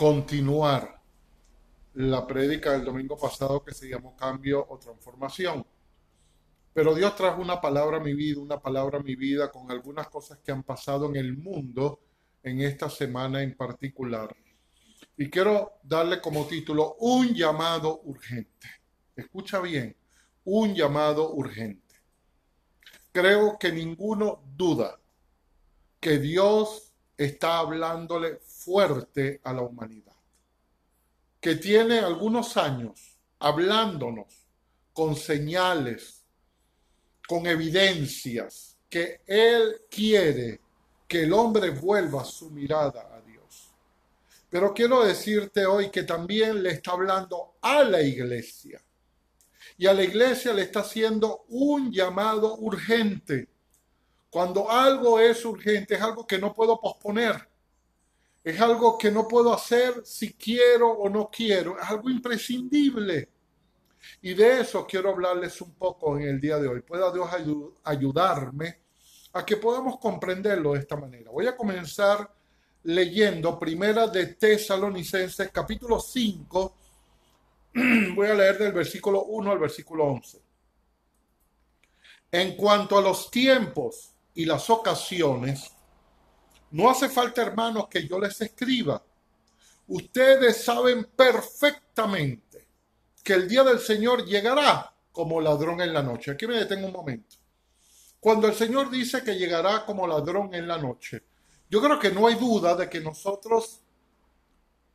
continuar la prédica del domingo pasado que se llamó Cambio o Transformación. Pero Dios trajo una palabra a mi vida, una palabra a mi vida con algunas cosas que han pasado en el mundo en esta semana en particular. Y quiero darle como título un llamado urgente. Escucha bien, un llamado urgente. Creo que ninguno duda que Dios está hablándole fuerte a la humanidad, que tiene algunos años hablándonos con señales, con evidencias, que Él quiere que el hombre vuelva su mirada a Dios. Pero quiero decirte hoy que también le está hablando a la iglesia. Y a la iglesia le está haciendo un llamado urgente. Cuando algo es urgente, es algo que no puedo posponer. Es algo que no puedo hacer si quiero o no quiero. Es algo imprescindible. Y de eso quiero hablarles un poco en el día de hoy. Pueda Dios ayudarme a que podamos comprenderlo de esta manera. Voy a comenzar leyendo Primera de Tesalonicenses capítulo 5. Voy a leer del versículo 1 al versículo 11. En cuanto a los tiempos y las ocasiones, no hace falta, hermanos, que yo les escriba. Ustedes saben perfectamente que el día del Señor llegará como ladrón en la noche. Aquí me detengo un momento. Cuando el Señor dice que llegará como ladrón en la noche, yo creo que no hay duda de que nosotros,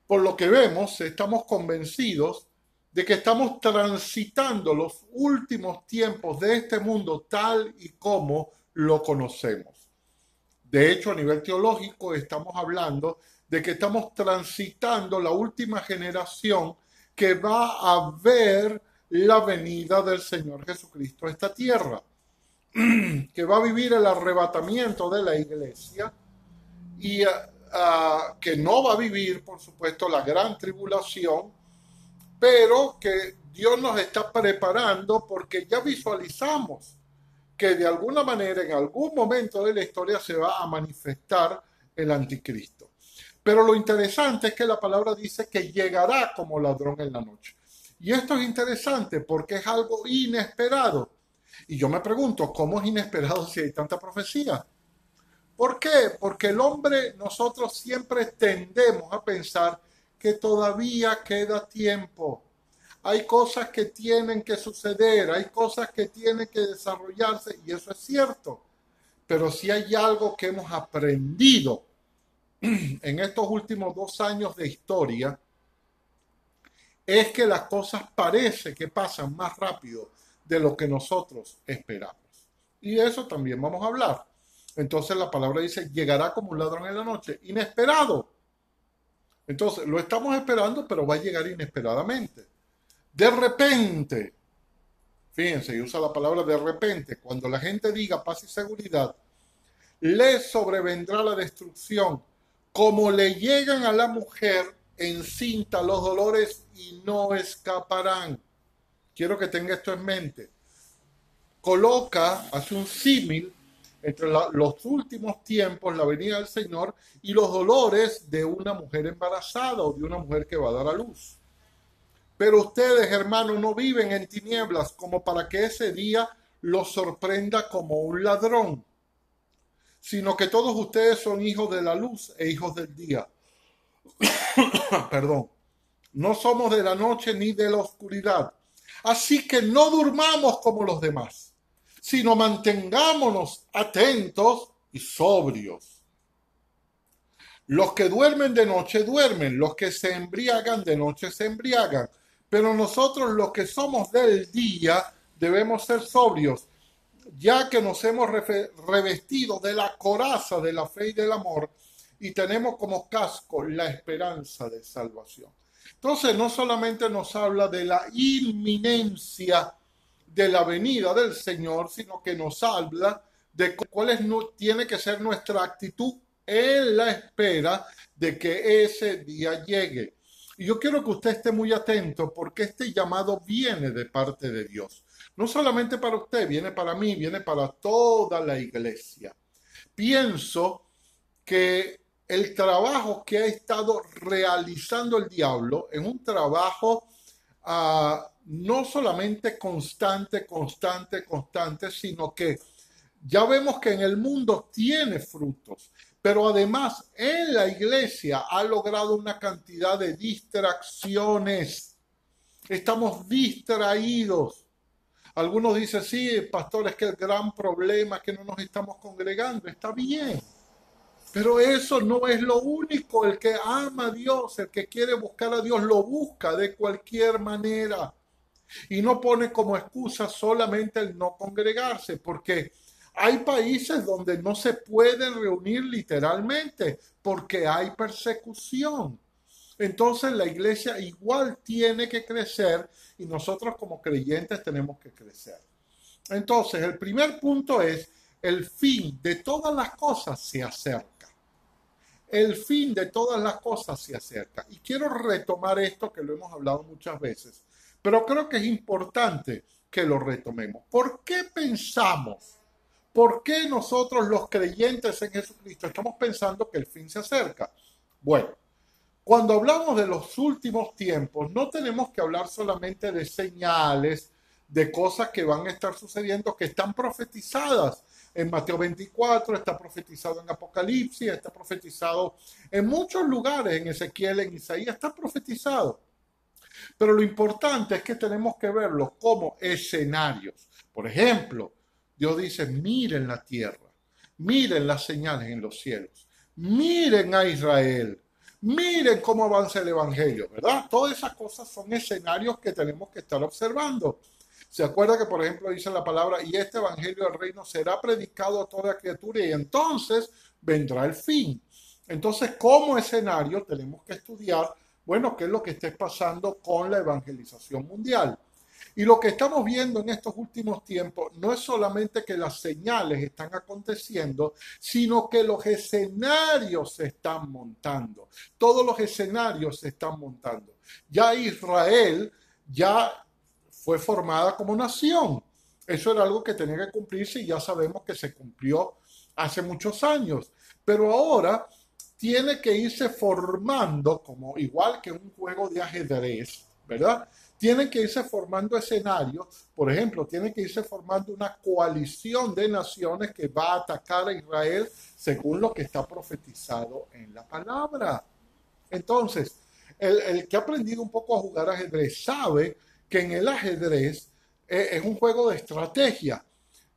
por lo que vemos, estamos convencidos de que estamos transitando los últimos tiempos de este mundo tal y como lo conocemos. De hecho, a nivel teológico estamos hablando de que estamos transitando la última generación que va a ver la venida del Señor Jesucristo a esta tierra. que va a vivir el arrebatamiento de la iglesia y ah, ah, que no va a vivir, por supuesto, la gran tribulación, pero que Dios nos está preparando porque ya visualizamos que de alguna manera en algún momento de la historia se va a manifestar el anticristo. Pero lo interesante es que la palabra dice que llegará como ladrón en la noche. Y esto es interesante porque es algo inesperado. Y yo me pregunto, ¿cómo es inesperado si hay tanta profecía? ¿Por qué? Porque el hombre, nosotros siempre tendemos a pensar que todavía queda tiempo. Hay cosas que tienen que suceder, hay cosas que tienen que desarrollarse y eso es cierto. Pero si hay algo que hemos aprendido en estos últimos dos años de historia, es que las cosas parece que pasan más rápido de lo que nosotros esperamos. Y eso también vamos a hablar. Entonces la palabra dice, llegará como un ladrón en la noche, inesperado. Entonces lo estamos esperando, pero va a llegar inesperadamente. De repente, fíjense, y usa la palabra de repente, cuando la gente diga paz y seguridad, le sobrevendrá la destrucción, como le llegan a la mujer encinta los dolores y no escaparán quiero que tenga esto en mente. Coloca, hace un símil entre los últimos tiempos, la venida del Señor y los dolores de una mujer embarazada o de una mujer que va a dar a luz. Pero ustedes, hermanos, no viven en tinieblas como para que ese día los sorprenda como un ladrón, sino que todos ustedes son hijos de la luz e hijos del día. Perdón. No somos de la noche ni de la oscuridad. Así que no durmamos como los demás, sino mantengámonos atentos y sobrios. Los que duermen de noche duermen, los que se embriagan de noche se embriagan, pero nosotros los que somos del día debemos ser sobrios, ya que nos hemos revestido de la coraza de la fe y del amor y tenemos como casco la esperanza de salvación. Entonces, no solamente nos habla de la inminencia de la venida del Señor, sino que nos habla de cuál es, tiene que ser nuestra actitud en la espera de que ese día llegue. Y yo quiero que usted esté muy atento porque este llamado viene de parte de Dios. No solamente para usted, viene para mí, viene para toda la iglesia. Pienso que el trabajo que ha estado realizando el diablo es un trabajo ah, no solamente constante, constante, constante, sino que ya vemos que en el mundo tiene frutos, pero además en la iglesia ha logrado una cantidad de distracciones. Estamos distraídos. Algunos dicen, sí, pastor, es que el gran problema es que no nos estamos congregando. Está bien. Pero eso no es lo único. El que ama a Dios, el que quiere buscar a Dios, lo busca de cualquier manera. Y no pone como excusa solamente el no congregarse, porque hay países donde no se pueden reunir literalmente, porque hay persecución. Entonces la iglesia igual tiene que crecer y nosotros como creyentes tenemos que crecer. Entonces el primer punto es, el fin de todas las cosas se acerca el fin de todas las cosas se acerca. Y quiero retomar esto que lo hemos hablado muchas veces, pero creo que es importante que lo retomemos. ¿Por qué pensamos? ¿Por qué nosotros los creyentes en Jesucristo estamos pensando que el fin se acerca? Bueno, cuando hablamos de los últimos tiempos, no tenemos que hablar solamente de señales, de cosas que van a estar sucediendo, que están profetizadas en Mateo 24, está profetizado en Apocalipsis, está profetizado en muchos lugares, en Ezequiel, en Isaías, está profetizado. Pero lo importante es que tenemos que verlos como escenarios. Por ejemplo, Dios dice, miren la tierra, miren las señales en los cielos, miren a Israel, miren cómo avanza el Evangelio, ¿verdad? Todas esas cosas son escenarios que tenemos que estar observando. Se acuerda que, por ejemplo, dice la palabra, y este Evangelio del Reino será predicado a toda criatura y entonces vendrá el fin. Entonces, como escenario, tenemos que estudiar, bueno, qué es lo que está pasando con la evangelización mundial. Y lo que estamos viendo en estos últimos tiempos no es solamente que las señales están aconteciendo, sino que los escenarios se están montando. Todos los escenarios se están montando. Ya Israel ya fue formada como nación. Eso era algo que tenía que cumplirse y ya sabemos que se cumplió hace muchos años. Pero ahora tiene que irse formando como igual que un juego de ajedrez, ¿verdad? Tiene que irse formando escenarios, por ejemplo, tiene que irse formando una coalición de naciones que va a atacar a Israel según lo que está profetizado en la palabra. Entonces, el, el que ha aprendido un poco a jugar ajedrez sabe que en el ajedrez eh, es un juego de estrategia.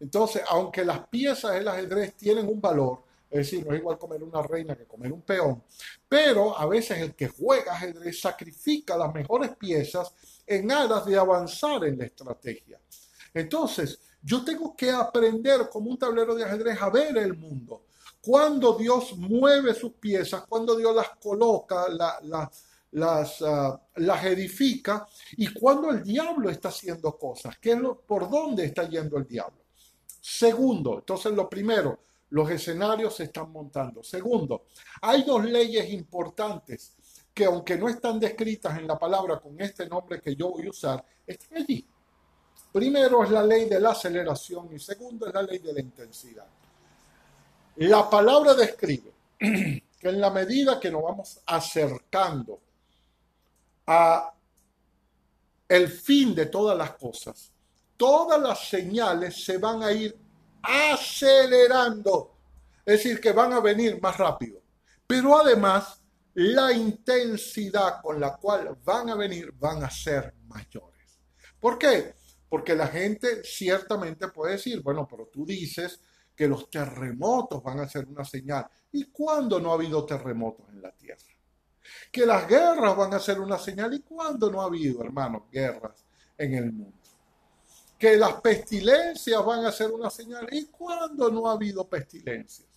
Entonces, aunque las piezas del ajedrez tienen un valor, es decir, no es igual comer una reina que comer un peón, pero a veces el que juega ajedrez sacrifica las mejores piezas en aras de avanzar en la estrategia. Entonces, yo tengo que aprender como un tablero de ajedrez a ver el mundo. Cuando Dios mueve sus piezas, cuando Dios las coloca, la, la, las, ah, las edifica y cuando el diablo está haciendo cosas, ¿qué es lo, ¿por dónde está yendo el diablo? Segundo, entonces lo primero, los escenarios se están montando. Segundo, hay dos leyes importantes que aunque no están descritas en la palabra con este nombre que yo voy a usar, están allí. Primero es la ley de la aceleración y segundo es la ley de la intensidad. La palabra describe que en la medida que nos vamos acercando a el fin de todas las cosas, todas las señales se van a ir acelerando, es decir, que van a venir más rápido. Pero además, la intensidad con la cual van a venir van a ser mayores. ¿Por qué? Porque la gente ciertamente puede decir, bueno, pero tú dices que los terremotos van a ser una señal. ¿Y cuándo no ha habido terremotos en la Tierra? que las guerras van a ser una señal. ¿Y cuándo no ha habido, hermanos, guerras en el mundo? Que las pestilencias van a ser una señal. ¿Y cuándo no ha habido pestilencias?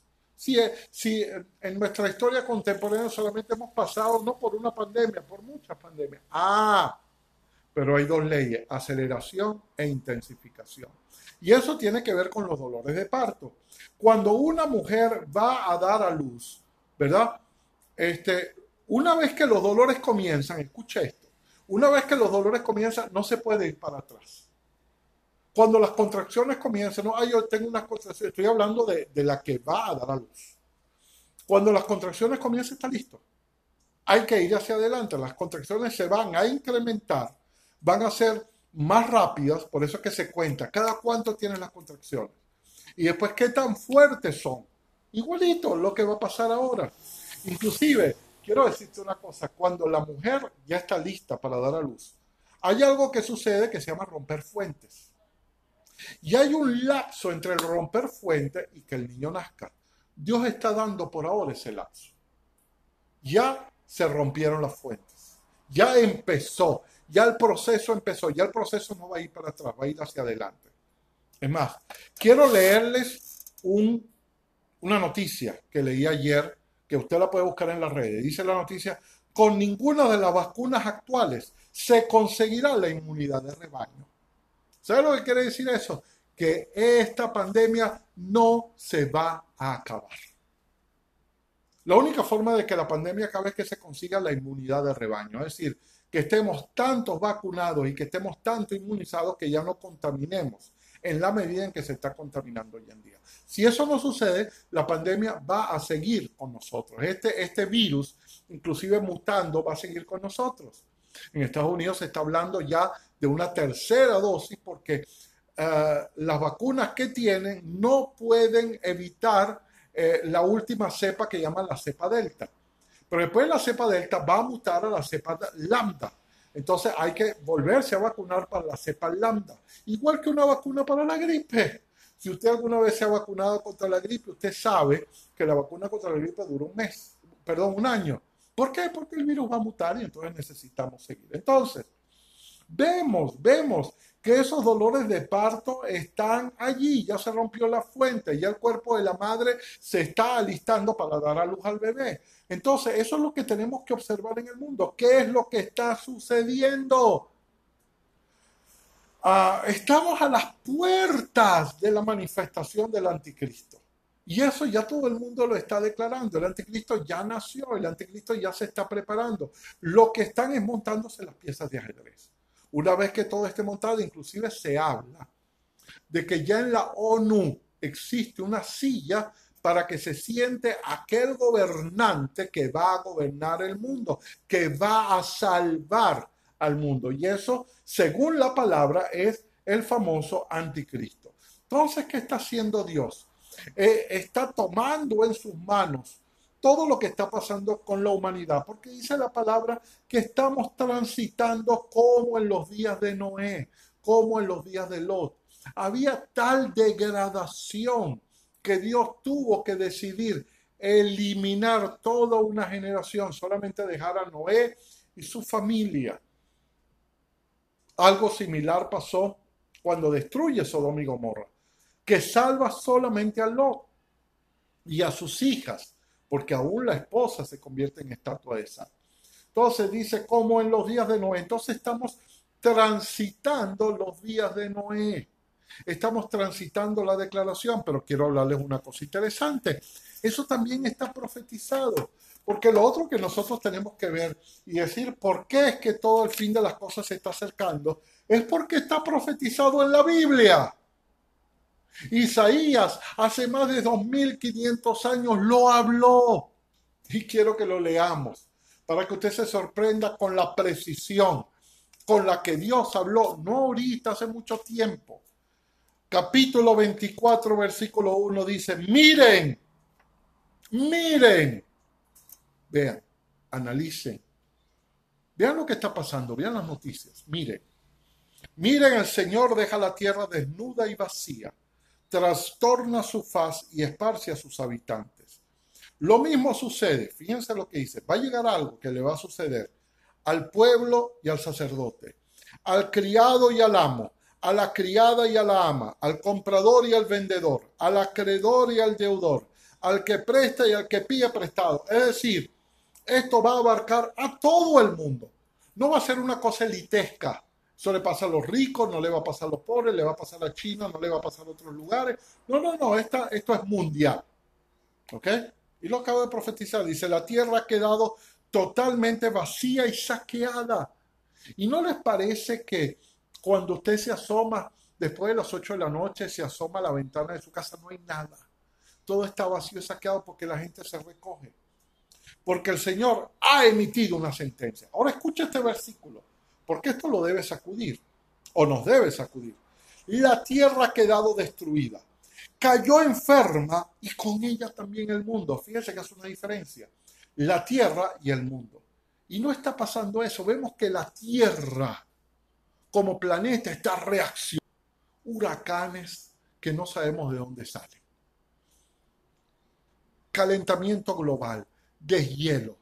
Si, si en nuestra historia contemporánea solamente hemos pasado no por una pandemia, por muchas pandemias. Ah, pero hay dos leyes, aceleración e intensificación. Y eso tiene que ver con los dolores de parto. Cuando una mujer va a dar a luz, ¿verdad? Este, una vez que los dolores comienzan, escucha esto, una vez que los dolores comienzan, no se puede ir para atrás. Cuando las contracciones comienzan, no, ay, yo tengo unas contracciones, estoy hablando de, la que va a dar a luz. Cuando las contracciones comiencen, está listo. Hay que ir hacia adelante. Las contracciones se van a incrementar, van a ser más rápidas, por eso es que se cuenta cada cuánto tienen las contracciones. Y después, qué tan fuertes son. Igualito lo que va a pasar ahora. Inclusive, quiero decirte una cosa, cuando la mujer ya está lista para dar a luz, hay algo que sucede que se llama romper fuentes. Y hay un lapso entre el romper fuente y que el niño nazca. Dios está dando por ahora ese lapso. Ya se rompieron las fuentes. Ya empezó. Ya el proceso empezó. Ya el proceso no va a ir para atrás, va a ir hacia adelante. Es más, quiero leerles un, una noticia que leí ayer, que usted la puede buscar en las redes. Dice la noticia, con ninguna de las vacunas actuales se conseguirá la inmunidad de rebaño. ¿Sabe lo que quiere decir eso? Que esta pandemia no se va a acabar. La única forma de que la pandemia acabe es que se consiga la inmunidad de rebaño, es decir, que estemos tantos vacunados y que estemos tanto inmunizados que ya no contaminemos en la medida en que se está contaminando hoy en día. Si eso no sucede, la pandemia va a seguir con nosotros. Este, este virus, inclusive mutando, va a seguir con nosotros. En Estados Unidos se está hablando ya de una tercera dosis porque eh, las vacunas que tienen no pueden evitar eh, la última cepa que llaman la cepa delta. Pero después la cepa delta va a mutar a la cepa lambda. Entonces hay que volverse a vacunar para la cepa lambda. Igual que una vacuna para la gripe. Si usted alguna vez se ha vacunado contra la gripe, usted sabe que la vacuna contra la gripe dura un mes, perdón, un año. ¿Por qué? Porque el virus va a mutar y entonces necesitamos seguir. Entonces, vemos, vemos que esos dolores de parto están allí, ya se rompió la fuente, ya el cuerpo de la madre se está alistando para dar a luz al bebé. Entonces, eso es lo que tenemos que observar en el mundo. ¿Qué es lo que está sucediendo? Ah, estamos a las puertas de la manifestación del anticristo. Y eso ya todo el mundo lo está declarando. El anticristo ya nació, el anticristo ya se está preparando. Lo que están es montándose las piezas de ajedrez. Una vez que todo esté montado, inclusive se habla de que ya en la ONU existe una silla para que se siente aquel gobernante que va a gobernar el mundo, que va a salvar al mundo. Y eso, según la palabra, es el famoso anticristo. Entonces, ¿qué está haciendo Dios? Eh, está tomando en sus manos todo lo que está pasando con la humanidad, porque dice la palabra que estamos transitando como en los días de Noé, como en los días de Lot. Había tal degradación que Dios tuvo que decidir eliminar toda una generación, solamente dejar a Noé y su familia. Algo similar pasó cuando destruye Sodoma y Gomorra, que salva solamente a Lot y a sus hijas porque aún la esposa se convierte en estatua de sal. Entonces dice, como en los días de Noé. Entonces estamos transitando los días de Noé. Estamos transitando la declaración, pero quiero hablarles una cosa interesante. Eso también está profetizado. Porque lo otro que nosotros tenemos que ver y decir por qué es que todo el fin de las cosas se está acercando, es porque está profetizado en la Biblia. Isaías hace más de 2500 años lo habló. Y quiero que lo leamos para que usted se sorprenda con la precisión con la que Dios habló, no ahorita, hace mucho tiempo. Capítulo 24, versículo 1 dice, miren, miren, vean, analicen, vean lo que está pasando, vean las noticias, miren, miren, el Señor deja la tierra desnuda y vacía trastorna su faz y esparce a sus habitantes. Lo mismo sucede, fíjense lo que dice, va a llegar algo que le va a suceder al pueblo y al sacerdote, al criado y al amo, a la criada y a la ama, al comprador y al vendedor, al acreedor y al deudor, al que presta y al que pide prestado. Es decir, esto va a abarcar a todo el mundo. No va a ser una cosa elitesca, eso le pasa a los ricos, no le va a pasar a los pobres, le va a pasar a China, no le va a pasar a otros lugares. No, no, no, esta, esto es mundial. ¿Ok? Y lo acabo de profetizar. Dice, la tierra ha quedado totalmente vacía y saqueada. ¿Y no les parece que cuando usted se asoma después de las 8 de la noche, se asoma a la ventana de su casa, no hay nada? todo está vacío y saqueado porque la gente se recoge. Porque el Señor ha emitido una sentencia. Ahora escucha este versículo, porque esto lo debe sacudir, o nos debe sacudir. La tierra ha quedado destruida, cayó enferma y con ella también el mundo. Fíjense que hace una diferencia. La tierra y el mundo. Y no está pasando eso. Vemos que la tierra como planeta está reaccionando. Huracanes que no sabemos de dónde salen. Calentamiento global, deshielo,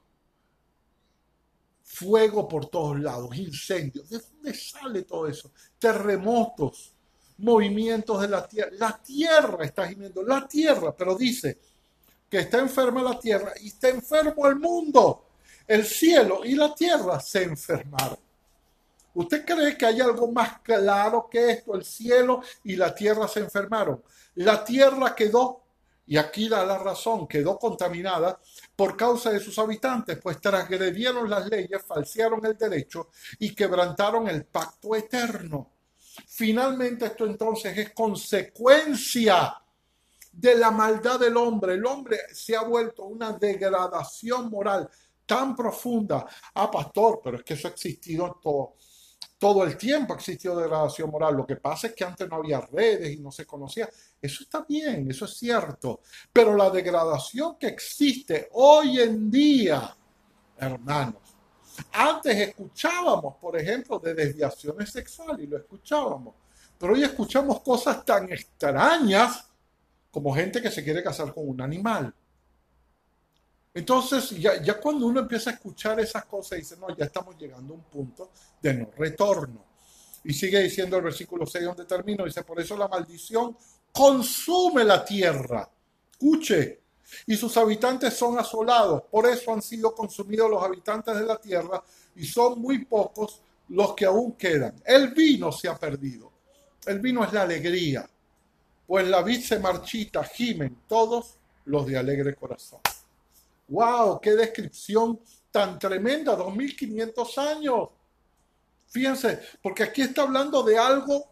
fuego por todos lados, incendios. ¿De dónde sale todo eso? Terremotos, movimientos de la tierra. La tierra está gimiendo, la tierra, pero dice que está enferma la tierra y está enfermo el mundo. El cielo y la tierra se enfermaron. ¿Usted cree que hay algo más claro que esto? El cielo y la tierra se enfermaron. La tierra quedó, y aquí da la razón, quedó contaminada por causa de sus habitantes, pues transgredieron las leyes, falsearon el derecho y quebrantaron el pacto eterno. Finalmente esto entonces es consecuencia de la maldad del hombre. El hombre se ha vuelto una degradación moral tan profunda. Ah, pastor, pero es que eso ha existido todo, todo el tiempo, ha existido degradación moral. Lo que pasa es que antes no había redes y no se conocía. Eso está bien, eso es cierto. Pero la degradación que existe hoy en día, hermanos, antes escuchábamos, por ejemplo, de desviaciones sexuales y lo escuchábamos. Pero hoy escuchamos cosas tan extrañas como gente que se quiere casar con un animal. Entonces, ya, cuando uno empieza a escuchar esas cosas, dice, no, ya estamos llegando a un punto de no retorno. Y sigue diciendo el versículo 6 donde termino, dice, por eso la maldición consume la tierra. Escuche, y sus habitantes son asolados. Por eso han sido consumidos los habitantes de la tierra y son muy pocos los que aún quedan. El vino se ha perdido. El vino es la alegría. Pues la vid se marchita, gimen todos los de alegre corazón. ¡Wow! ¡Qué descripción tan tremenda! 2500 años. Fíjense, porque aquí está hablando de algo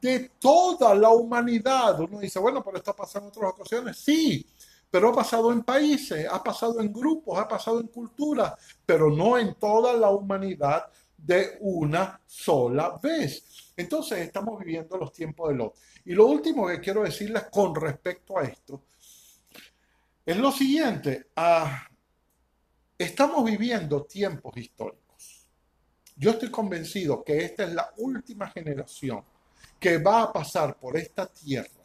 de toda la humanidad. Uno dice, bueno, pero esto pasa en otras ocasiones. Sí, pero ha pasado en países, ha pasado en grupos, ha pasado en culturas, pero no en toda la humanidad de una sola vez. Entonces estamos viviendo los tiempos de Lot. Y lo último que quiero decirles con respecto a esto es lo siguiente. Ah, estamos viviendo tiempos históricos. Yo estoy convencido que esta es la última generación que va a pasar por esta tierra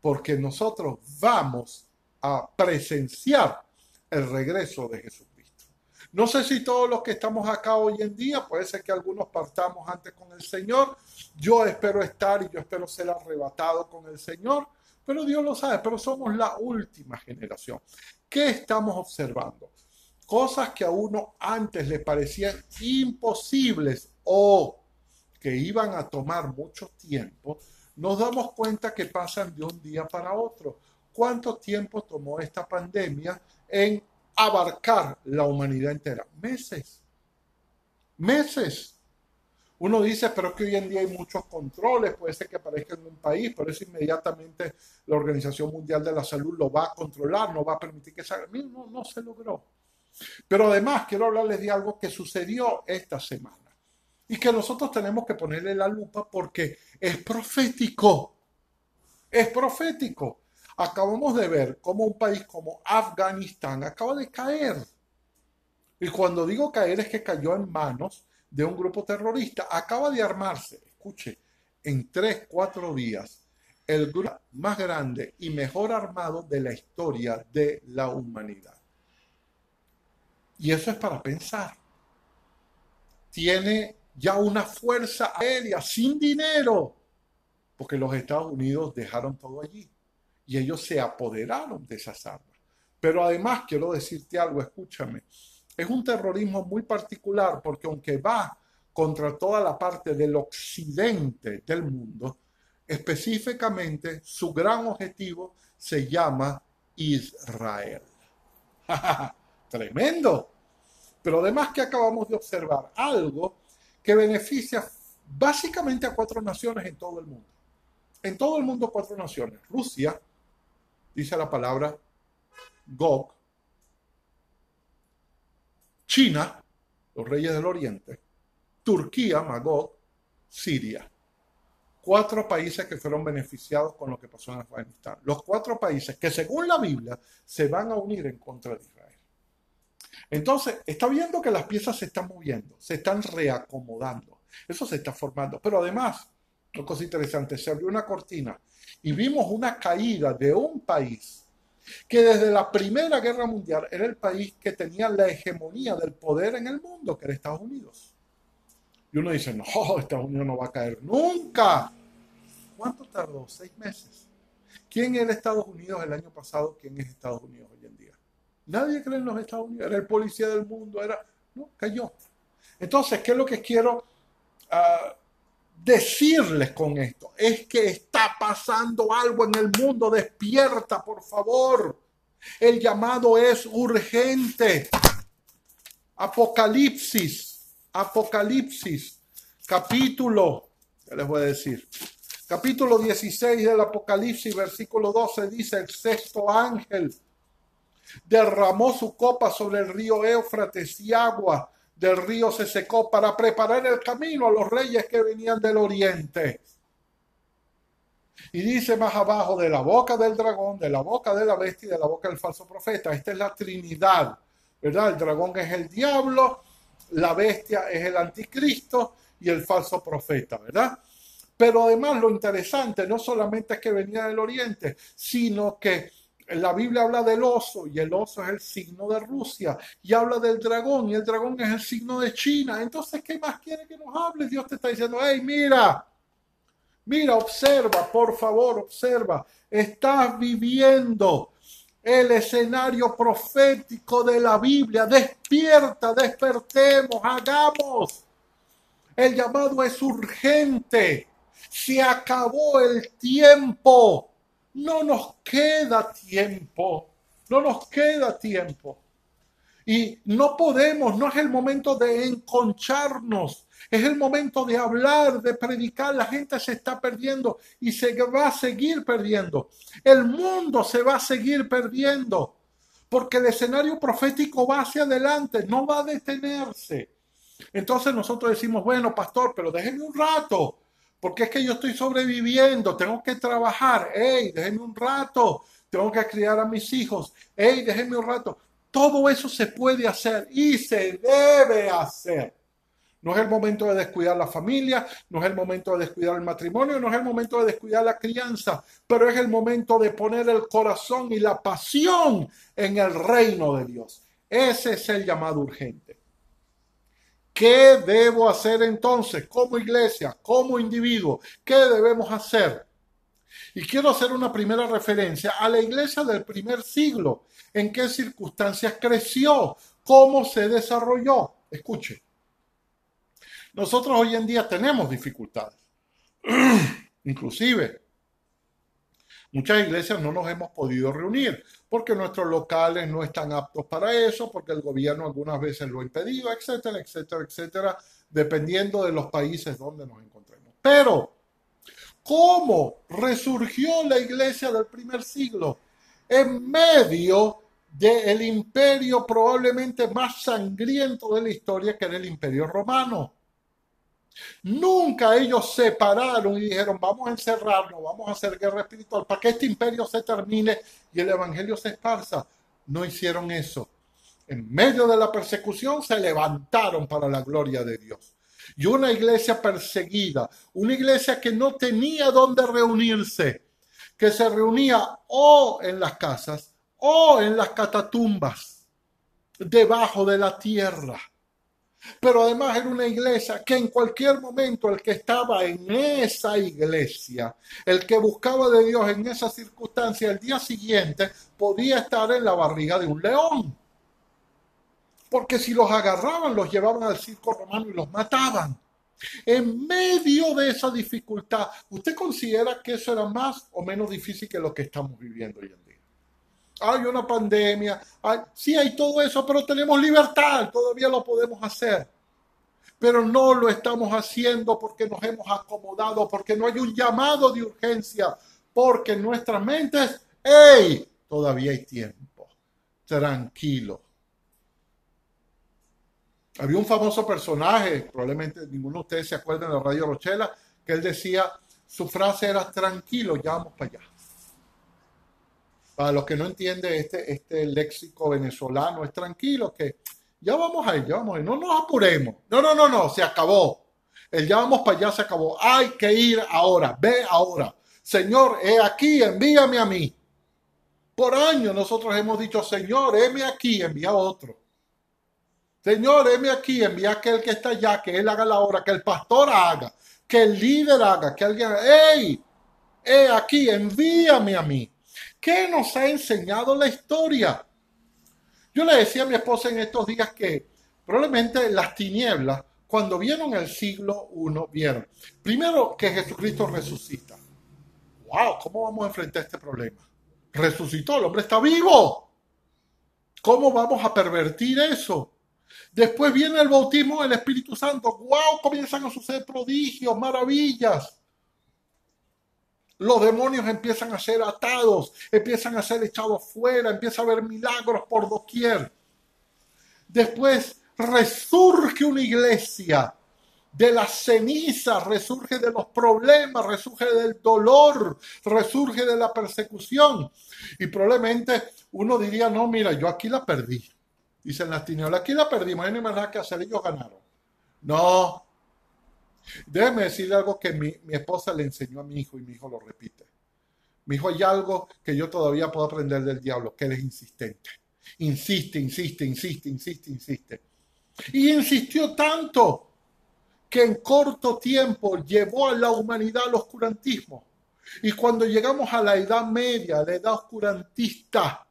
porque nosotros vamos a presenciar el regreso de Jesucristo. No sé si todos los que estamos acá hoy en día, puede ser que algunos partamos antes con el Señor. Yo espero estar y yo espero ser arrebatado con el Señor, pero Dios lo sabe, pero somos la última generación. ¿Qué estamos observando? Cosas que a uno antes le parecían imposibles o que iban a tomar mucho tiempo, nos damos cuenta que pasan de un día para otro ¿Cuánto tiempo tomó esta pandemia en abarcar la humanidad entera? Meses. Meses. Uno dice, pero que hoy en día hay muchos controles, puede ser que aparezca en un país, pero eso inmediatamente la Organización Mundial de la Salud lo va a controlar, no va a permitir que salga. No, no se logró. Pero además quiero hablarles de algo que sucedió esta semana y que nosotros tenemos que ponerle la lupa porque es profético. Es profético acabamos de ver cómo un país como Afganistán acaba de caer. Y cuando digo caer es que cayó en manos de un grupo terrorista. Acaba de armarse, escuche, en tres, cuatro días, el grupo más grande y mejor armado de la historia de la humanidad. Y eso es para pensar. Tiene ya una fuerza aérea sin dinero, porque los Estados Unidos dejaron todo allí y ellos se apoderaron de esas armas. Pero además quiero decirte algo, escúchame, es un terrorismo muy particular porque aunque va contra toda la parte del occidente del mundo, específicamente su gran objetivo se llama Israel. Tremendo. Pero además que acabamos de observar algo que beneficia básicamente a cuatro naciones en todo el mundo. En todo el mundo cuatro naciones. Rusia, dice la palabra Gog, China, los reyes del Oriente, Turquía, Magog, Siria. Cuatro países que fueron beneficiados con lo que pasó en Afganistán. Los cuatro países que según la Biblia se van a unir en contra de Israel. Entonces, está viendo que las piezas se están moviendo, se están reacomodando. Eso se está formando. Pero además, una cosa interesante, se abrió una cortina y vimos una caída de un país que desde la Primera Guerra Mundial era el país que tenía la hegemonía del poder en el mundo, que era Estados Unidos. Y uno dice, no, Estados Unidos no va a caer nunca. ¿Cuánto tardó? Seis meses. ¿Quién era Estados Unidos el año pasado? ¿Quién es Estados Unidos hoy en día? Nadie cree en los Estados Unidos. Era el policía del mundo, era... No, cayó. Entonces, ¿qué es lo que quiero uh, decirles con esto es que está pasando algo en el mundo. Despierta, por favor. El llamado es urgente. Apocalipsis, Apocalipsis, capítulo, ¿qué les voy a decir? Capítulo 16 del Apocalipsis, versículo 12 dice, el sexto ángel derramó su copa sobre el río Éufrates y agua del río se secó para preparar el camino a los reyes que venían del oriente. Y dice más abajo, de la boca del dragón, de la boca de la bestia y de la boca del falso profeta. Esta es la Trinidad, ¿verdad? El dragón es el diablo, la bestia es el anticristo y el falso profeta, ¿verdad? Pero además lo interesante no solamente es que venía del oriente, sino que la Biblia habla del oso y el oso es el signo de Rusia y habla del dragón y el dragón es el signo de China. Entonces, ¿qué más quiere que nos hable? Dios te está diciendo, hey, mira, mira, observa, por favor, observa. Estás viviendo el escenario profético de la Biblia. Despierta, despertemos, hagamos. El llamado es urgente. Se acabó el tiempo no nos queda tiempo, no nos queda tiempo. Y no podemos, no es el momento de enconcharnos, es el momento de hablar, de predicar. La gente se está perdiendo y se va a seguir perdiendo. El mundo se va a seguir perdiendo porque el escenario profético va hacia adelante, no va a detenerse. Entonces nosotros decimos, bueno, pastor, pero déjenme un rato porque es que yo estoy sobreviviendo, tengo que trabajar, hey, déjenme un rato, tengo que criar a mis hijos, hey, déjenme un rato. Todo eso se puede hacer y se debe hacer. No es el momento de descuidar la familia, no es el momento de descuidar el matrimonio, no es el momento de descuidar la crianza, pero es el momento de poner el corazón y la pasión en el reino de Dios. Ese es el llamado urgente. ¿Qué debo hacer entonces como iglesia, como individuo? ¿Qué debemos hacer? Y quiero hacer una primera referencia a la iglesia del primer siglo. ¿En qué circunstancias creció? ¿Cómo se desarrolló? Escuche. Nosotros hoy en día tenemos dificultades. Inclusive, muchas iglesias no nos hemos podido reunir porque nuestros locales no están aptos para eso, porque el gobierno algunas veces lo ha impedido, etcétera, etcétera, etcétera, dependiendo de los países donde nos encontremos. Pero, ¿cómo resurgió la iglesia del primer siglo? En medio del imperio probablemente más sangriento de la historia, que era el imperio romano. Nunca ellos se pararon y dijeron, vamos a encerrarnos, vamos a hacer guerra espiritual para que este imperio se termine y el evangelio se esparza. No hicieron eso. En medio de la persecución se levantaron para la gloria de Dios. Y una iglesia perseguida, una iglesia que no tenía dónde reunirse, que se reunía o en las casas o en las catatumbas, debajo de la tierra pero además era una iglesia que en cualquier momento el que estaba en esa iglesia, el que buscaba de Dios en esa circunstancia, el día siguiente podía estar en la barriga de un león. Porque si los agarraban, los llevaban al circo romano y los mataban. En medio de esa dificultad, ¿usted considera que eso era más o menos difícil que lo que estamos viviendo hoy en día? Hay una pandemia, sí hay todo eso, pero tenemos libertad, todavía lo podemos hacer. Pero no lo estamos haciendo porque nos hemos acomodado, porque no hay un llamado de urgencia, porque en nuestras mentes ¡Ey! Todavía hay tiempo. Tranquilo. Había un famoso personaje, probablemente ninguno de ustedes se acuerda de Radio Rochela, que él decía, su frase era tranquilo, ya vamos para allá. Para los que no entienden este, este léxico venezolano, es tranquilo, que ya vamos a ir, ya vamos a ir, no nos apuremos. No, no, no, no, se acabó. El ya vamos para allá se acabó. Hay que ir ahora, ve ahora. Señor, he aquí, envíame a mí. Por años nosotros hemos dicho, Señor, heme aquí, envía a otro. Señor, heme aquí, envía a aquel que está allá, que él haga la obra, que el pastor haga, que el líder haga, que alguien, hey, he aquí, envíame a mí. ¿Qué nos ha enseñado la historia? Yo le decía a mi esposa en estos días que probablemente las tinieblas, cuando vieron el siglo I, vieron primero que Jesucristo resucita. ¡Wow! ¿Cómo vamos a enfrentar este problema? Resucitó, el hombre está vivo. ¿Cómo vamos a pervertir eso? Después viene el bautismo del Espíritu Santo. ¡Wow! Comienzan a suceder prodigios, maravillas los demonios empiezan a ser atados, empiezan a ser echados fuera, empieza a haber milagros por doquier. Después resurge una iglesia de las cenizas, resurge de los problemas, resurge del dolor, resurge de la persecución. Y probablemente uno diría, no, mira, yo aquí la perdí. Dicen las tinieblas, aquí la perdimos, no hay nada que hacer, ellos ganaron. No, Déjeme decirle algo que mi, esposa le enseñó a mi hijo y mi hijo lo repite. Mi hijo hay algo que yo todavía puedo aprender del diablo, que él es insistente. Insiste, insiste, insiste, insiste, insiste. Y insistió tanto que en corto tiempo llevó a la humanidad al oscurantismo. Y cuando llegamos a la Edad Media, la Edad oscurantista,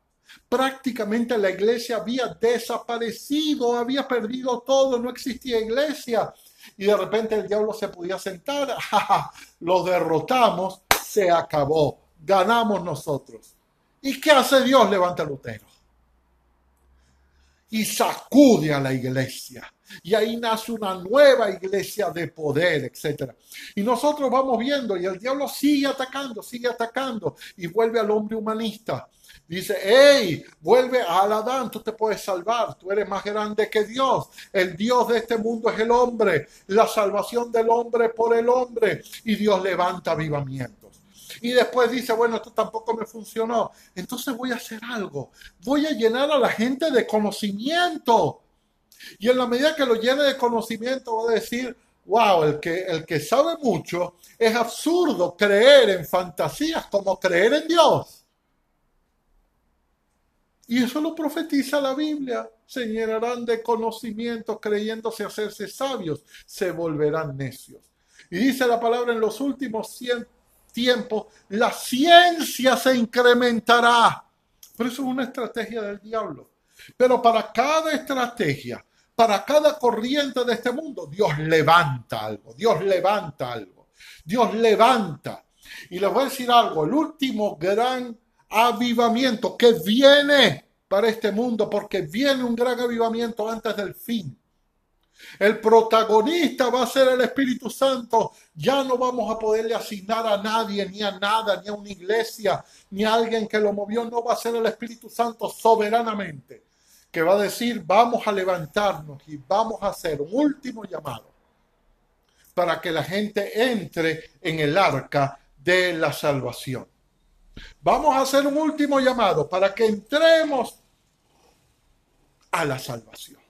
prácticamente la iglesia había desaparecido, había perdido todo, no existía iglesia y de repente el diablo se podía sentar, lo derrotamos, se acabó, ganamos nosotros. ¿Y qué hace Dios? Levanta el Lutero. Y sacude a la iglesia. Y ahí nace una nueva iglesia de poder, etc. Y nosotros vamos viendo y el diablo sigue atacando, sigue atacando y vuelve al hombre humanista. Dice, hey, vuelve a Adán, tú te puedes salvar, tú eres más grande que Dios. El Dios de este mundo es el hombre, la salvación del hombre por el hombre. Y Dios levanta avivamientos. Y después dice, bueno, esto tampoco me funcionó. Entonces voy a hacer algo. Voy a llenar a la gente de conocimiento. Y en la medida que lo llene de conocimiento, voy a decir, wow, el que, el que sabe mucho, es absurdo creer en fantasías como creer en Dios. Y eso lo profetiza la Biblia. Se llenarán de conocimiento creyéndose hacerse sabios, se volverán necios. Y dice la palabra en los últimos tiempos, la ciencia se incrementará. Pero eso es una estrategia del diablo. Pero para cada estrategia, para cada corriente de este mundo, Dios levanta algo, Dios levanta algo, Dios levanta. Y les voy a decir algo, el último gran avivamiento que viene para este mundo, porque viene un gran avivamiento antes del fin. El protagonista va a ser el Espíritu Santo. Ya no vamos a poderle asignar a nadie, ni a nada, ni a una iglesia, ni a alguien que lo movió. No va a ser el Espíritu Santo soberanamente, que va a decir, vamos a levantarnos y vamos a hacer un último llamado para que la gente entre en el arca de la salvación. Vamos a hacer un último llamado para que entremos a la salvación.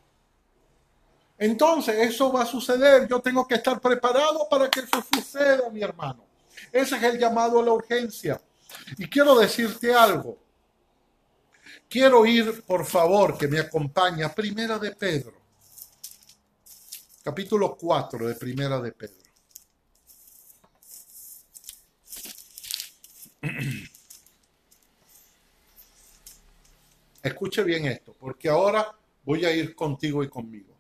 Entonces, eso va a suceder. Yo tengo que estar preparado para que eso suceda, mi hermano. Ese es el llamado a la urgencia. Y quiero decirte algo. Quiero ir, por favor, que me acompañe Primera de Pedro. Capítulo 4 de Primera de Pedro. Escuche bien esto, porque ahora voy a ir contigo y conmigo.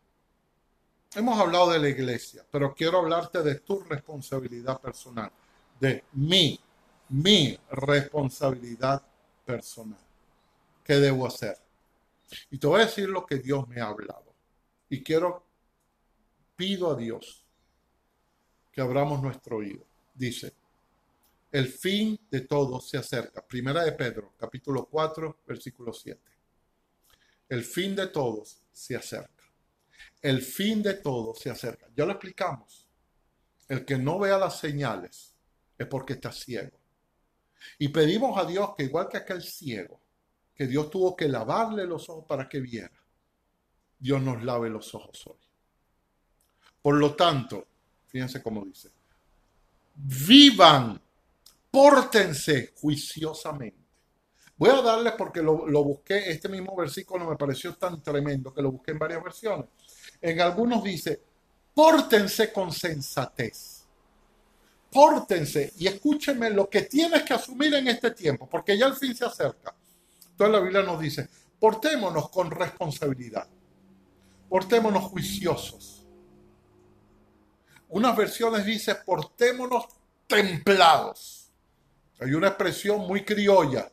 Hemos hablado de la iglesia, pero quiero hablarte de tu responsabilidad personal, de mi, mi responsabilidad personal. ¿Qué debo hacer? Y te voy a decir lo que Dios me ha hablado. Y quiero, pido a Dios que abramos nuestro oído. Dice, el fin de todo se acerca. Primera de Pedro, capítulo 4, versículo 7. El fin de todos se acerca. El fin de todo se acerca. Ya lo explicamos. El que no vea las señales es porque está ciego. Y pedimos a Dios que igual que aquel ciego, que Dios tuvo que lavarle los ojos para que viera, Dios nos lave los ojos hoy. Por lo tanto, fíjense cómo dice, vivan, pórtense juiciosamente. Voy a darles porque lo, lo, busqué, este mismo versículo me pareció tan tremendo que lo busqué en varias versiones. En algunos dice, pórtense con sensatez. Pórtense y escúchenme lo que tienes que asumir en este tiempo, porque ya el fin se acerca. Entonces la Biblia nos dice, portémonos con responsabilidad, portémonos juiciosos. Unas versiones dice, portémonos templados. Hay una expresión muy criolla,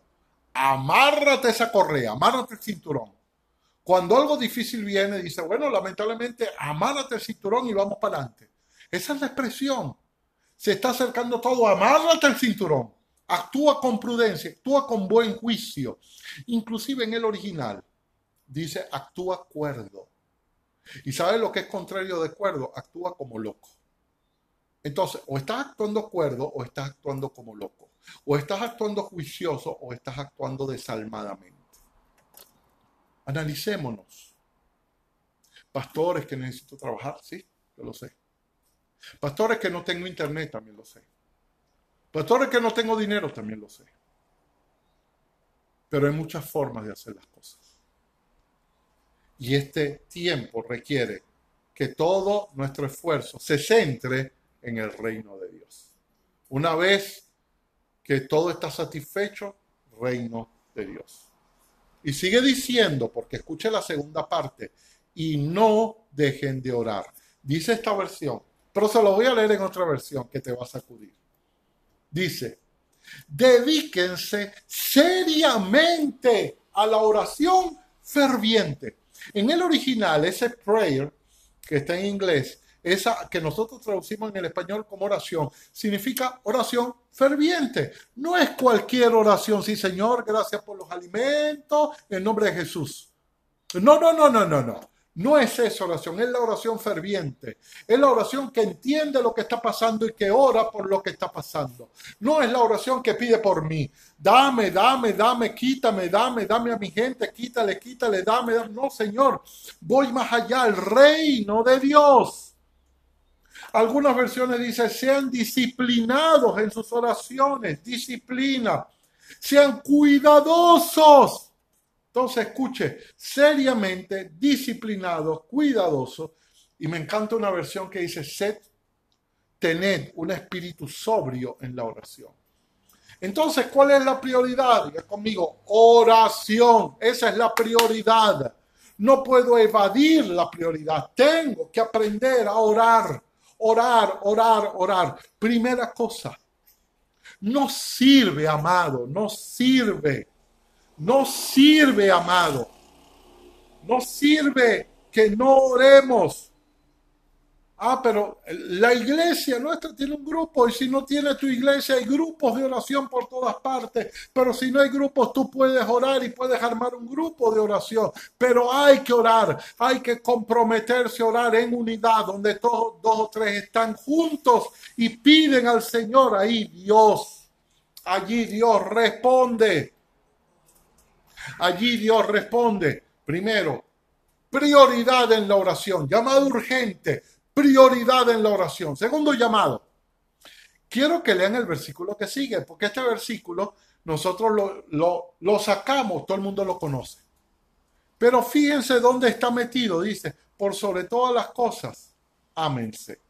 amárrate esa correa, amárrate el cinturón. Cuando algo difícil viene, dice, bueno, lamentablemente, amárrate el cinturón y vamos para adelante. Esa es la expresión. Se está acercando todo, amárrate el cinturón. Actúa con prudencia, actúa con buen juicio. Inclusive en el original dice, actúa cuerdo. ¿Y sabe lo que es contrario de cuerdo? Actúa como loco. Entonces, o estás actuando cuerdo o estás actuando como loco. O estás actuando juicioso o estás actuando desalmadamente. Analicémonos. Pastores que necesito trabajar, sí, yo lo sé. Pastores que no tengo internet, también lo sé. Pastores que no tengo dinero, también lo sé. Pero hay muchas formas de hacer las cosas. Y este tiempo requiere que todo nuestro esfuerzo se centre en el reino de Dios. Una vez que todo está satisfecho, reino de Dios. Y sigue diciendo, porque escuche la segunda parte, y no dejen de orar. Dice esta versión, pero se lo voy a leer en otra versión que te va a sacudir. Dice, dedíquense seriamente a la oración ferviente. En el original, ese prayer que está en inglés, esa que nosotros traducimos en el español como oración, significa oración ferviente. No es cualquier oración, sí Señor, gracias por los alimentos, en nombre de Jesús. No, no, no, no, no, no. No es esa oración, es la oración ferviente. Es la oración que entiende lo que está pasando y que ora por lo que está pasando. No es la oración que pide por mí. Dame, dame, dame, quítame, dame, dame a mi gente, quítale, quítale, dame, dame. No, Señor, voy más allá, el reino de Dios. Algunas versiones dicen, sean disciplinados en sus oraciones, disciplina. Sean cuidadosos. Entonces, escuche, seriamente, disciplinados, cuidadosos. Y me encanta una versión que dice, sed, tened un espíritu sobrio en la oración. Entonces, ¿cuál es la prioridad? Diga conmigo, oración. Esa es la prioridad. No puedo evadir la prioridad. Tengo que aprender a orar orar, orar, orar. Primera cosa, no sirve, amado, no sirve, no sirve, amado, no sirve que no oremos. Ah, pero la iglesia nuestra tiene un grupo y si no tiene tu iglesia hay grupos de oración por todas partes. Pero si no hay grupos tú puedes orar y puedes armar un grupo de oración. Pero hay que orar, hay que comprometerse a orar en unidad donde todos dos o tres están juntos y piden al Señor ahí Dios. Allí Dios responde. Allí Dios responde. Primero, prioridad en la oración, llamado urgente prioridad en la oración. Segundo llamado. Quiero que lean el versículo que sigue, porque este versículo nosotros lo, sacamos, todo el mundo lo conoce. Pero fíjense dónde está metido, dice, por sobre todas las cosas, ámense,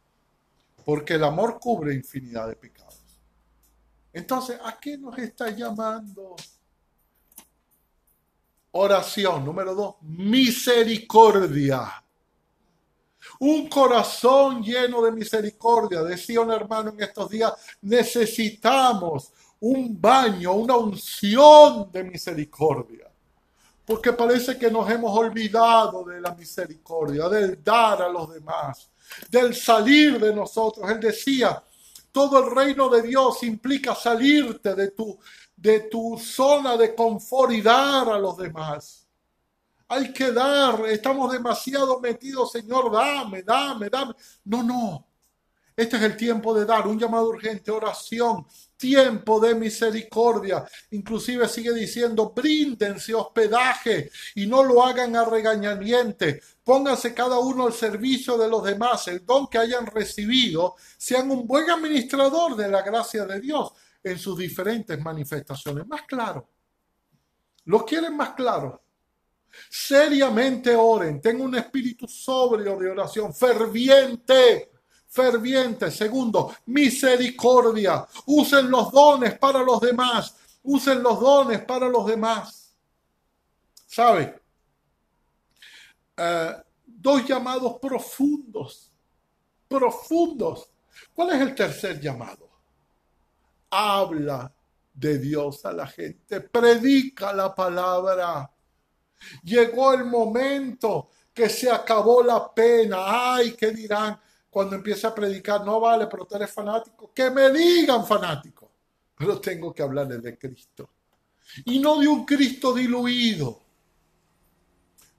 porque el amor cubre infinidad de pecados. Entonces, ¿a qué nos está llamando? Oración, número dos, misericordia. Un corazón lleno de misericordia. Decía un hermano en estos días, necesitamos un baño, una unción de misericordia. Porque parece que nos hemos olvidado de la misericordia, del dar a los demás, del salir de nosotros. Él decía, Todo el reino de Dios implica salirte de tu, de tu zona de confort y dar a los demás. Hay que dar, estamos demasiado metidos, Señor, dame, dame, dame. No, no. Este es el tiempo de dar, un llamado urgente, oración, tiempo de misericordia. Inclusive sigue diciendo, bríndense hospedaje y no lo hagan a regañamiente. Pónganse cada uno al servicio de los demás. El don que hayan recibido, sean un buen administrador de la gracia de Dios en sus diferentes manifestaciones. Más claro. ¿Lo quieren más claro? Seriamente oren, tengan un espíritu sobrio de oración, ferviente ferviente. Segundo, misericordia. Usen los dones para los demás. Usen los dones para los demás. ¿Sabe? Eh, dos llamados profundos. Profundos. ¿Cuál es el tercer llamado? Habla de Dios a la gente. Predica la palabra. Llegó el momento que se acabó la pena. Ay, ¿qué dirán? cuando empieza a predicar, no vale, pero tú eres fanático, que me digan fanático, pero tengo que hablarles de Cristo. Y no de un Cristo diluido,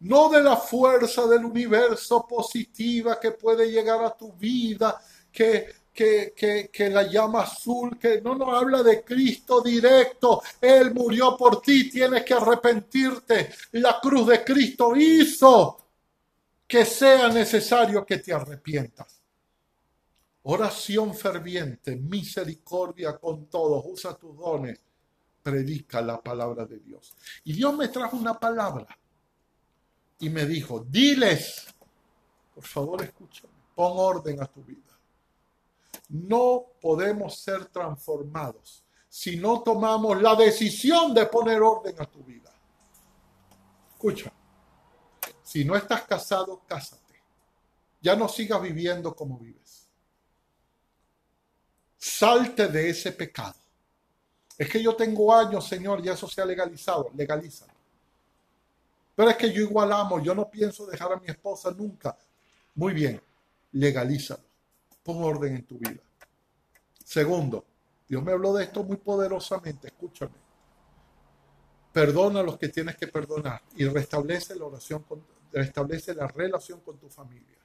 no de la fuerza del universo positiva que puede llegar a tu vida, que, que, que, que, la llama azul, que no nos habla de Cristo directo. Él murió por ti, tienes que arrepentirte. La cruz de Cristo hizo que sea necesario que te arrepientas. Oración ferviente, misericordia con todos, usa tus dones, predica la palabra de Dios. Y Dios me trajo una palabra y me dijo, diles, por favor escúchame, pon orden a tu vida. No podemos ser transformados si no tomamos la decisión de poner orden a tu vida. Escucha, si no estás casado, cásate. Ya no sigas viviendo como vives Salte de ese pecado. Es que yo tengo años, Señor, y eso se ha legalizado. Legalízalo. Pero es que yo igual amo, yo no pienso dejar a mi esposa nunca. Muy bien, legalízalo. Pon orden en tu vida. Segundo, Dios me habló de esto muy poderosamente, escúchame. Perdona a los que tienes que perdonar y restablece la oración, restablece la relación con tu familia.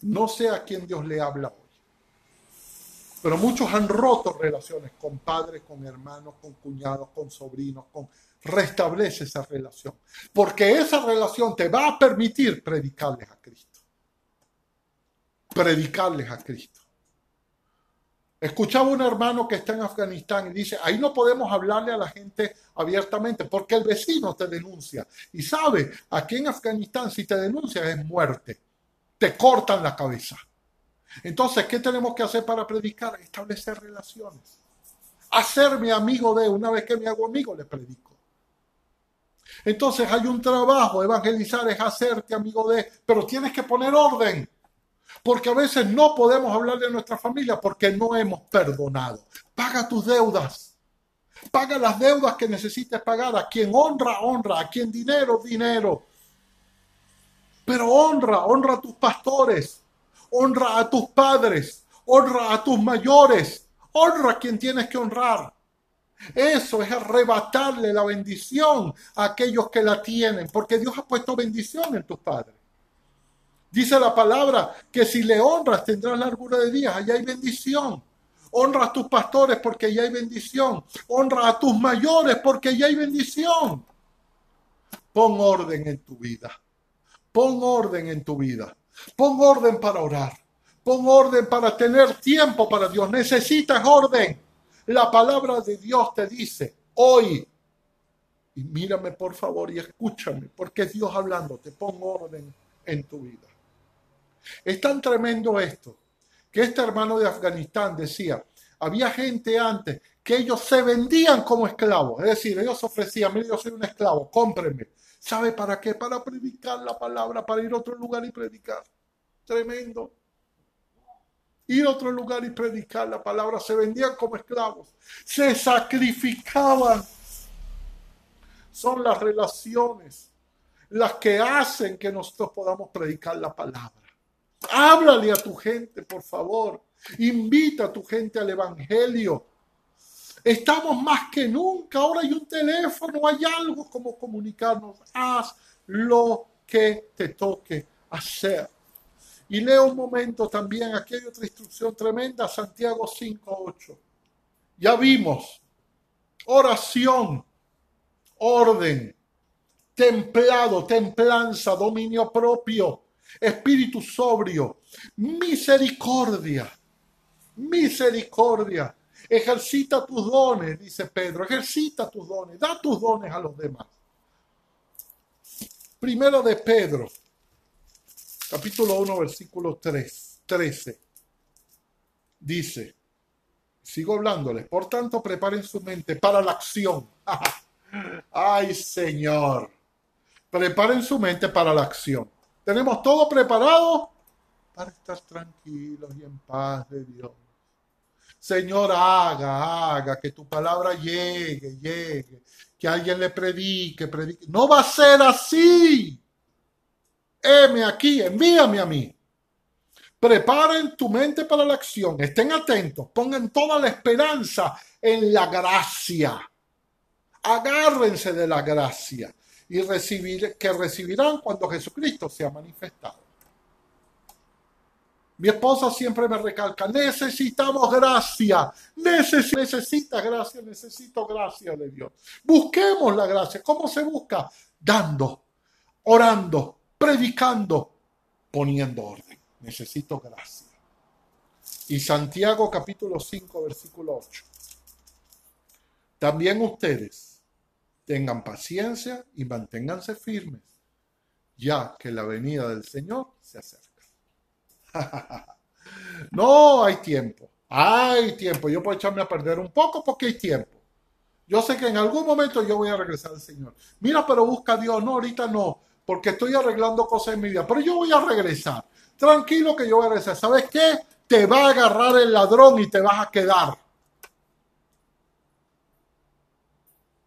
No sé a quién Dios le habla hoy. Pero muchos han roto relaciones con padres, con hermanos, con cuñados, con sobrinos, con... Restablece esa relación. Porque esa relación te va a permitir predicarles a Cristo. Predicarles a Cristo. Escuchaba un hermano que está en Afganistán y dice, ahí no podemos hablarle a la gente abiertamente porque el vecino te denuncia. Y sabe, aquí en Afganistán si te denuncia es muerte. Te cortan la cabeza. Entonces, ¿qué tenemos que hacer para predicar? Establecer relaciones. Hacerme amigo de, una vez que me hago amigo, le predico. Entonces hay un trabajo, evangelizar es hacerte amigo de, pero tienes que poner orden. Porque a veces no podemos hablar de nuestra familia porque no hemos perdonado. Paga tus deudas. Paga las deudas que necesites pagar. A quien honra, honra. A quien dinero, dinero. Pero honra, honra a tus pastores honra a tus padres, honra a tus mayores, honra a quien tienes que honrar. Eso es arrebatarle la bendición a aquellos que la tienen, porque Dios ha puesto bendición en tus padres. Dice la palabra que si le honras tendrás largura de días, allá hay bendición. Honra a tus pastores porque allá hay bendición. Honra a tus mayores porque allá hay bendición. Pon orden en tu vida. Pon orden en tu vida. Pon orden para orar. Pon orden para tener tiempo para Dios. Necesitas orden. La palabra de Dios te dice hoy. Y mírame por favor y escúchame, porque es Dios hablando. Te pongo orden en tu vida. Es tan tremendo esto que este hermano de Afganistán decía, había gente antes que ellos se vendían como esclavos, es decir, ellos ofrecían, mira, yo soy un esclavo, cómpreme. ¿Sabe para qué? Para predicar la palabra, para ir a otro lugar y predicar. Tremendo. Ir a otro lugar y predicar la palabra. Se vendían como esclavos. Se sacrificaban. Son las relaciones las que hacen que nosotros podamos predicar la palabra. Háblale a tu gente, por favor. Invita a tu gente al Evangelio. Estamos más que nunca. Ahora hay un teléfono, hay algo como comunicarnos. Haz lo que te toque hacer. Y leo un momento también, aquí otra instrucción tremenda, Santiago 5.8. Ya vimos, oración, orden, templado, templanza, dominio propio, espíritu sobrio, misericordia, misericordia. Ejercita tus dones, dice Pedro, ejercita tus dones, da tus dones a los demás. Primero de Pedro, capítulo 1, versículo 3, 13. Dice, sigo hablándoles, por tanto preparen su mente para la acción. Ay Señor, preparen su mente para la acción. Tenemos todo preparado para estar tranquilos y en paz de Dios. Señor, haga, haga, que tu palabra llegue, llegue, que alguien le predique, predique. No va a ser así. Heme aquí, envíame a mí. Preparen tu mente para la acción, estén atentos, pongan toda la esperanza en la gracia. Agárrense de la gracia y recibir, que recibirán cuando Jesucristo sea manifestado. Mi esposa siempre me recalca, necesitamos gracia, Neces necesita gracia, necesito gracia de Dios. Busquemos la gracia. ¿Cómo se busca? Dando, orando, predicando, poniendo orden. Necesito gracia. Y Santiago capítulo 5, versículo 8. También ustedes tengan paciencia y manténganse firmes, ya que la venida del Señor se acerca. no hay tiempo. Hay tiempo. Yo puedo echarme a perder un poco porque hay tiempo. Yo sé que en algún momento yo voy a regresar al Señor. Mira, pero busca a Dios. No, ahorita no, porque estoy arreglando cosas en mi vida. Pero yo voy a regresar. Tranquilo que yo voy a regresar. ¿Sabes qué? Te va a agarrar el ladrón y te vas a quedar.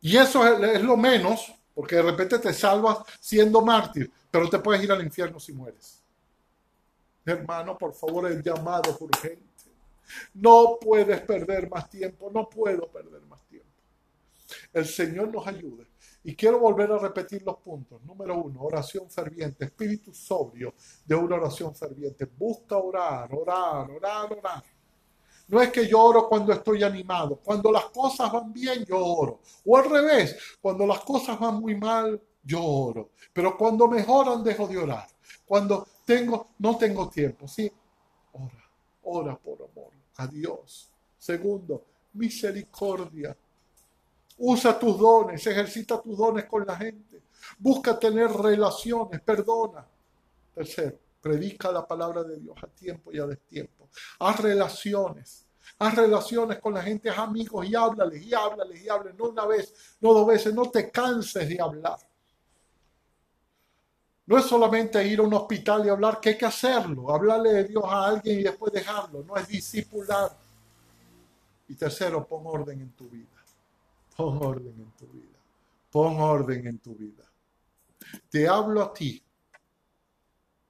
Y eso es, es lo menos, porque de repente te salvas siendo mártir, pero te puedes ir al infierno si mueres. Hermano, por favor, el llamado urgente. No puedes perder más tiempo, no puedo perder más tiempo. El Señor nos ayude. Y quiero volver a repetir los puntos. Número uno, oración ferviente, espíritu sobrio de una oración ferviente. Busca orar, orar, orar, orar. No es que yo oro cuando estoy animado. Cuando las cosas van bien, yo oro. O al revés, cuando las cosas van muy mal, yo oro. Pero cuando mejoran, dejo de orar. Cuando tengo, no tengo tiempo, ¿sí? Ora, ora por amor a Dios. Segundo, misericordia. Usa tus dones, ejercita tus dones con la gente. Busca tener relaciones, perdona. Tercero, predica la palabra de Dios a tiempo y a destiempo. Haz relaciones. Haz relaciones con la gente, haz amigos y háblales y háblales y háblales. No una vez, no dos veces. No te canses de hablar. No es solamente ir a un hospital y hablar, que hay que hacerlo, hablarle de Dios a alguien y después dejarlo, no es discipular. Y tercero, pon orden en tu vida. Pon orden en tu vida. Pon orden en tu vida. Te hablo a ti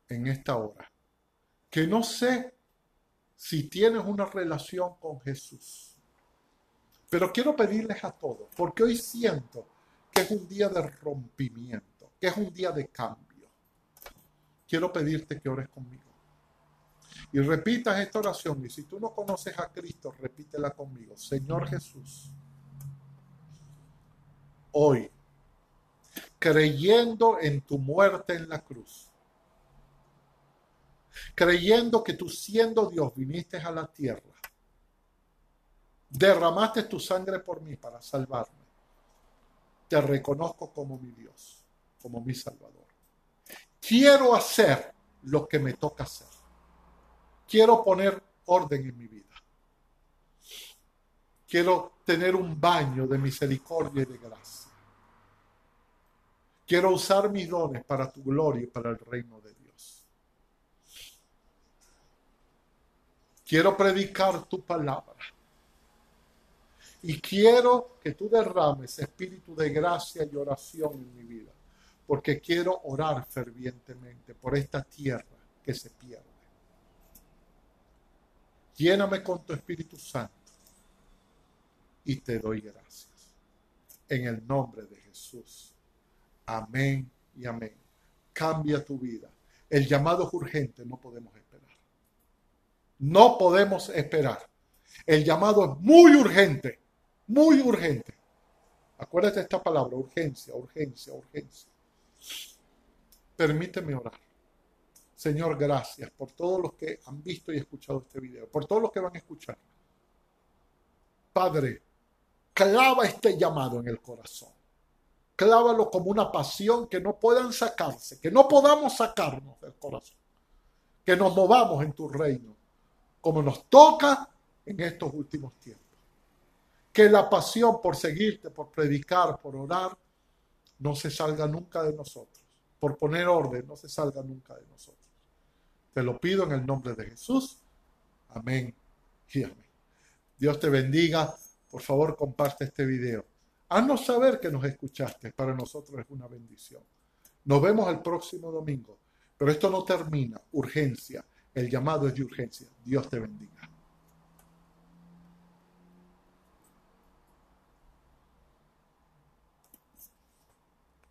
en esta hora, que no sé si tienes una relación con Jesús. Pero quiero pedirles a todos, porque hoy siento que es un día de rompimiento, que es un día de cambio quiero pedirte que ores conmigo. Y repitas esta oración. Y si tú no conoces a Cristo, repítela conmigo. Señor Jesús, hoy, creyendo en tu muerte en la cruz, creyendo que tú siendo Dios viniste a la tierra, derramaste tu sangre por mí para salvarme, te reconozco como mi Dios, como mi Salvador quiero hacer lo que me toca hacer. Quiero poner orden en mi vida. Quiero tener un baño de misericordia y de gracia. Quiero usar mis dones para tu gloria y para el reino de Dios. Quiero predicar tu palabra. Y quiero que tú derrames espíritu de gracia y oración en mi vida porque quiero orar fervientemente por esta tierra que se pierde. Lléname con tu Espíritu Santo y te doy gracias. En el nombre de Jesús. Amén y amén. Cambia tu vida. El llamado es urgente, no podemos esperar. No podemos esperar. El llamado es muy urgente, muy urgente. Acuérdate de esta palabra, urgencia, urgencia, urgencia. Permíteme orar. Señor, gracias por todos los que han visto y escuchado este video, por todos los que van a escuchar. Padre, clava este llamado en el corazón. Clávalo como una pasión que no puedan sacarse, que no podamos sacarnos del corazón. Que nos movamos en tu reino, como nos toca en estos últimos tiempos. Que la pasión por seguirte, por predicar, por orar, no se salga nunca de nosotros. Por poner orden, no se salga nunca de nosotros. Te lo pido en el nombre de Jesús. Amén y amén. Dios te bendiga. Por favor, comparte este video. Haznos saber que nos escuchaste. Para nosotros es una bendición. Nos vemos el próximo domingo. Pero esto no termina. Urgencia. El llamado es de urgencia. Dios te bendiga.